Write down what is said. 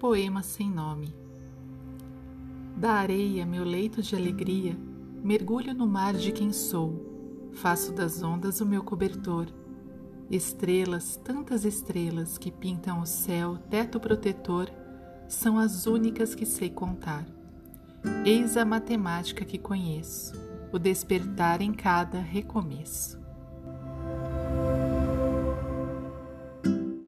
poema sem nome. Da areia, meu leito de alegria, mergulho no mar de quem sou, faço das ondas o meu cobertor. Estrelas, tantas estrelas que pintam o céu, teto protetor, são as únicas que sei contar. Eis a matemática que conheço, o despertar em cada recomeço.